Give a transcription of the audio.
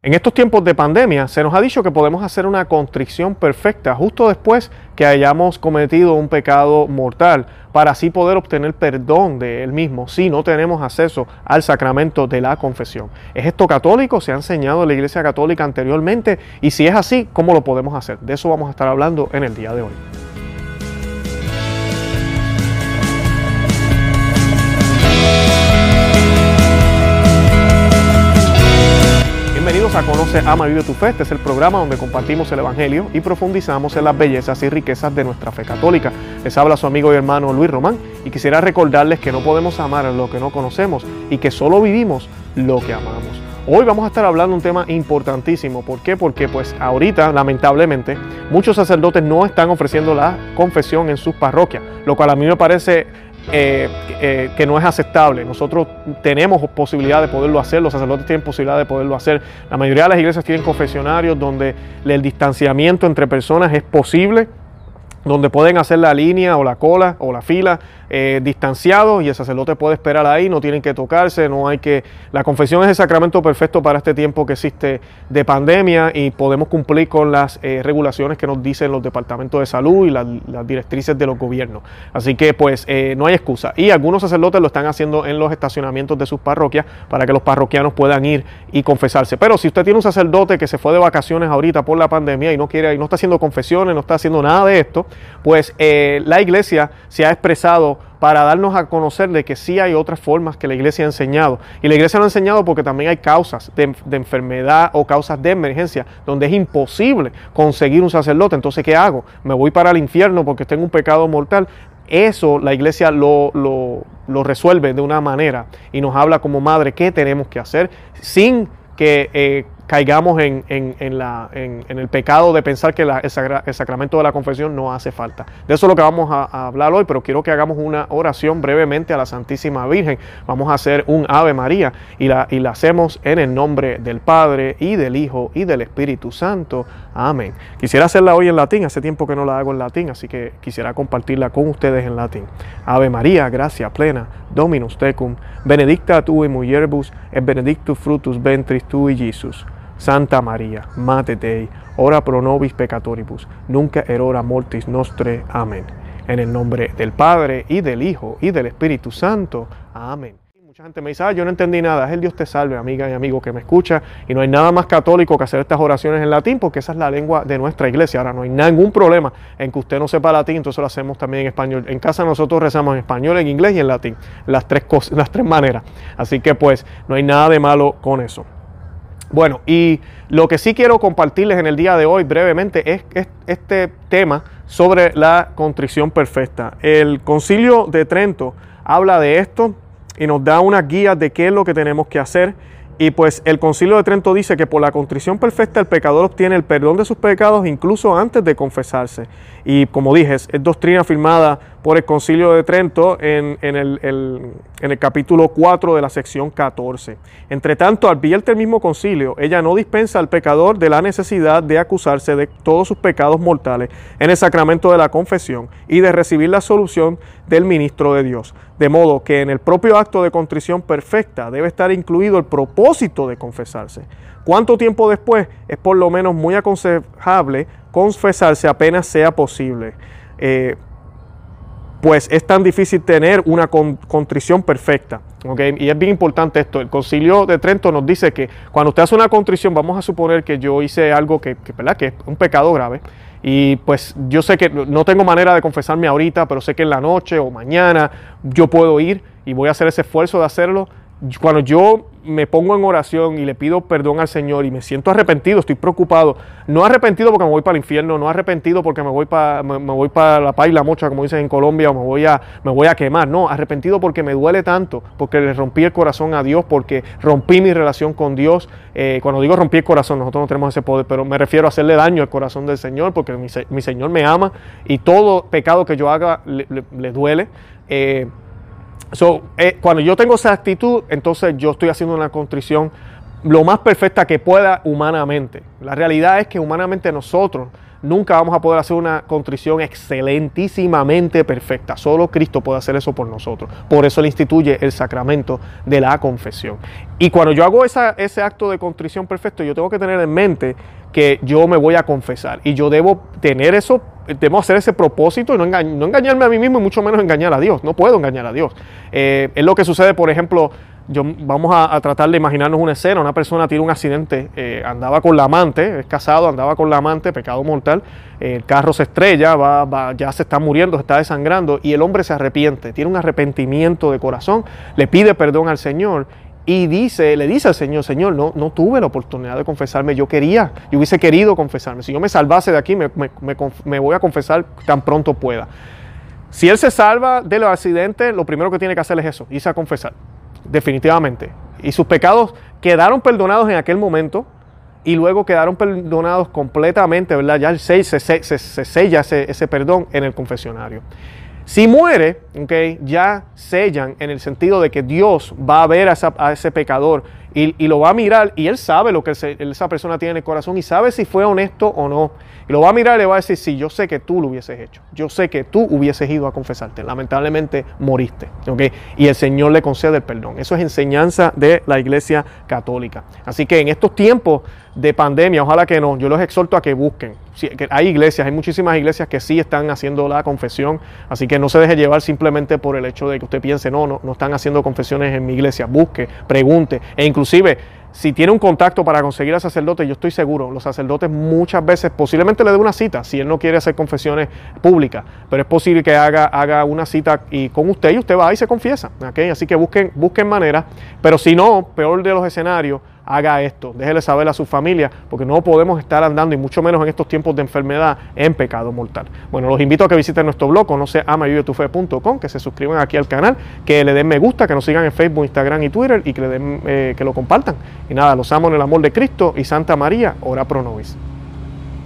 En estos tiempos de pandemia se nos ha dicho que podemos hacer una contrición perfecta justo después que hayamos cometido un pecado mortal para así poder obtener perdón de él mismo si no tenemos acceso al sacramento de la confesión. ¿Es esto católico? ¿Se ha enseñado en la Iglesia Católica anteriormente? Y si es así, ¿cómo lo podemos hacer? De eso vamos a estar hablando en el día de hoy. Conoce, Ama, Vive tu Fe. Este es el programa donde compartimos el Evangelio y profundizamos en las bellezas y riquezas de nuestra fe católica. Les habla su amigo y hermano Luis Román y quisiera recordarles que no podemos amar lo que no conocemos y que solo vivimos lo que amamos. Hoy vamos a estar hablando de un tema importantísimo. ¿Por qué? Porque pues ahorita, lamentablemente, muchos sacerdotes no están ofreciendo la confesión en sus parroquias, lo cual a mí me parece eh, eh, que no es aceptable. Nosotros tenemos posibilidad de poderlo hacer, los sacerdotes tienen posibilidad de poderlo hacer. La mayoría de las iglesias tienen confesionarios donde el distanciamiento entre personas es posible donde pueden hacer la línea o la cola o la fila eh, distanciados y el sacerdote puede esperar ahí, no tienen que tocarse, no hay que... La confesión es el sacramento perfecto para este tiempo que existe de pandemia y podemos cumplir con las eh, regulaciones que nos dicen los departamentos de salud y las, directrices de los gobiernos. Así que pues eh, no hay excusa. Y algunos sacerdotes lo están haciendo en los estacionamientos de sus parroquias para que los parroquianos puedan ir y confesarse. Pero si usted tiene un sacerdote que se fue de vacaciones ahorita por la pandemia y no quiere y no está haciendo confesiones, no está haciendo nada de esto, pues la iglesia se ha expresado para darnos a conocer de que sí hay otras formas que la iglesia ha enseñado. Y la iglesia lo ha enseñado porque también hay causas de, enfermedad o causas de emergencia donde es imposible conseguir un sacerdote. Entonces, ¿qué hago? ¿Me voy para el infierno porque tengo un pecado mortal? Eso la iglesia lo, lo, resuelve de una manera y nos habla como madre qué tenemos que hacer sin que eh, caigamos en, el pecado de pensar que el, sacramento de la confesión no hace falta. De eso es lo que vamos a, hablar hoy, pero quiero que hagamos una oración brevemente a la Santísima Virgen. Vamos a hacer un Ave María y la, y la hacemos en el nombre del Padre y del Hijo y del Espíritu Santo. Amén. Quisiera hacerla hoy en latín, hace tiempo que no la hago en latín, así que quisiera compartirla con ustedes en latín. Ave María, gracia plena, Dominus tecum, benedicta tu in mulieribus, et benedictus frutus ventris tui, Jesus. Santa María, Mate Dei, ora pro nobis peccatoribus, nunca erora mortis nostre. Amén. En el nombre del Padre y del Hijo y del Espíritu Santo. Amén. Mucha gente me dice, ah, yo no entendí nada. Es el Dios te salve, amiga y amigo que me escucha. Y no hay nada más católico que hacer estas oraciones en latín, porque esa es la lengua de nuestra iglesia. Ahora, no hay ningún problema en que usted no sepa latín, entonces lo hacemos también en español. En casa nosotros rezamos en español, en inglés y en latín. Las tres, cosas, las tres maneras. Así que pues no hay nada de malo con eso. Bueno, y lo que sí quiero compartirles en el día de hoy brevemente es, este tema sobre la contrición perfecta. El concilio de Trento habla de esto y nos da una guía de qué es lo que tenemos que hacer. Y pues el concilio de Trento dice que por la contrición perfecta el pecador obtiene el perdón de sus pecados incluso antes de confesarse. Y como dije, es, doctrina firmada por el Concilio de Trento en, el, capítulo 4 de la sección 14. Entre tanto, advierte el mismo concilio, ella no dispensa al pecador de la necesidad de acusarse de todos sus pecados mortales en el sacramento de la confesión y de recibir la solución del ministro de Dios. De modo que en el propio acto de contrición perfecta debe estar incluido el propósito de confesarse. ¿Cuánto tiempo después? Es por lo menos muy aconsejable confesarse apenas sea posible. Eh, pues es tan difícil tener una contrición perfecta. Y es bien importante esto. El concilio de Trento nos dice que cuando usted hace una contrición, vamos a suponer que yo hice algo que, ¿verdad? que es un pecado grave. Y pues yo sé que no tengo manera de confesarme ahorita, pero sé que en la noche o mañana yo puedo ir y voy a hacer ese esfuerzo de hacerlo cuando yo me pongo en oración y le pido perdón al Señor y me siento arrepentido, estoy preocupado, no arrepentido porque me voy para el infierno, no arrepentido porque me voy para, me, voy para la paz y la mocha, como dicen en Colombia, o me voy, a, me voy a quemar, no, arrepentido porque me duele tanto, porque le rompí el corazón a Dios, porque rompí mi relación con Dios. Eh, cuando digo rompí el corazón, nosotros no tenemos ese poder, pero me refiero a hacerle daño al corazón del Señor, porque mi, Señor me ama y todo pecado que yo haga le, duele. Eh, So, eh, cuando yo tengo esa actitud, entonces yo estoy haciendo una contrición lo más perfecta que pueda humanamente. La realidad es que humanamente nosotros nunca vamos a poder hacer una contrición excelentísimamente perfecta. Solo Cristo puede hacer eso por nosotros. Por eso Él instituye el sacramento de la confesión. Y cuando yo hago ese acto de contrición perfecto, yo tengo que tener en mente que yo me voy a confesar y yo debo tener eso, debo hacer ese propósito y no, engañarme a mí mismo y mucho menos engañar a Dios. No puedo engañar a Dios. Eh, es lo que sucede, por ejemplo, yo, vamos a, tratar de imaginarnos una escena, una persona tiene un accidente, eh, andaba con la amante, es casado, andaba con la amante, pecado mortal, el carro se estrella, va, ya se está muriendo, se está desangrando y el hombre se arrepiente, tiene un arrepentimiento de corazón, le pide perdón al Señor y dice, le dice al Señor, Señor, no, no tuve la oportunidad de confesarme, yo quería, yo hubiese querido confesarme, si yo me salvase de aquí, me, me voy a confesar tan pronto pueda. Si él se salva del accidente, lo primero que tiene que hacer es eso, irse a confesar definitivamente. Y sus pecados quedaron perdonados en aquel momento y luego quedaron perdonados completamente, ¿verdad? Ya el se, se, se, sella ese, ese, perdón en el confesionario. Si muere, okay, ya sellan en el sentido de que Dios va a ver a, a ese pecador y, lo va a mirar y él sabe lo que esa persona tiene en el corazón y sabe si fue honesto o no. Y lo va a mirar y le va a decir, sí, yo sé que tú lo hubieses hecho. Yo sé que tú hubieses ido a confesarte. Lamentablemente moriste. ¿okay? Y el Señor le concede el perdón. Eso es enseñanza de la Iglesia Católica. Así que en estos tiempos de pandemia, ojalá que no, yo los exhorto a que busquen. hay iglesias, hay muchísimas iglesias que sí están haciendo la confesión, así que no se deje llevar simplemente por el hecho de que usted piense, no, no, no están haciendo confesiones en mi iglesia. Busque, pregunte e inclusive si tiene un contacto para conseguir al sacerdote, yo estoy seguro, los sacerdotes muchas veces posiblemente le dé una cita si él no quiere hacer confesiones públicas, pero es posible que haga, haga una cita y con usted y usted va y se confiesa. Así que busquen, busquen maneras, pero si no, peor de los escenarios, haga esto, déjele saber a su familia, porque no podemos estar andando, y mucho menos en estos tiempos de enfermedad, en pecado mortal. Bueno, los invito a que visiten nuestro blog, no se que se suscriban aquí al canal, que le den me gusta, que nos sigan en Facebook, Instagram y Twitter y que, eh, que lo compartan. Y nada, los amo en el amor de Cristo y Santa María, ora pro nobis.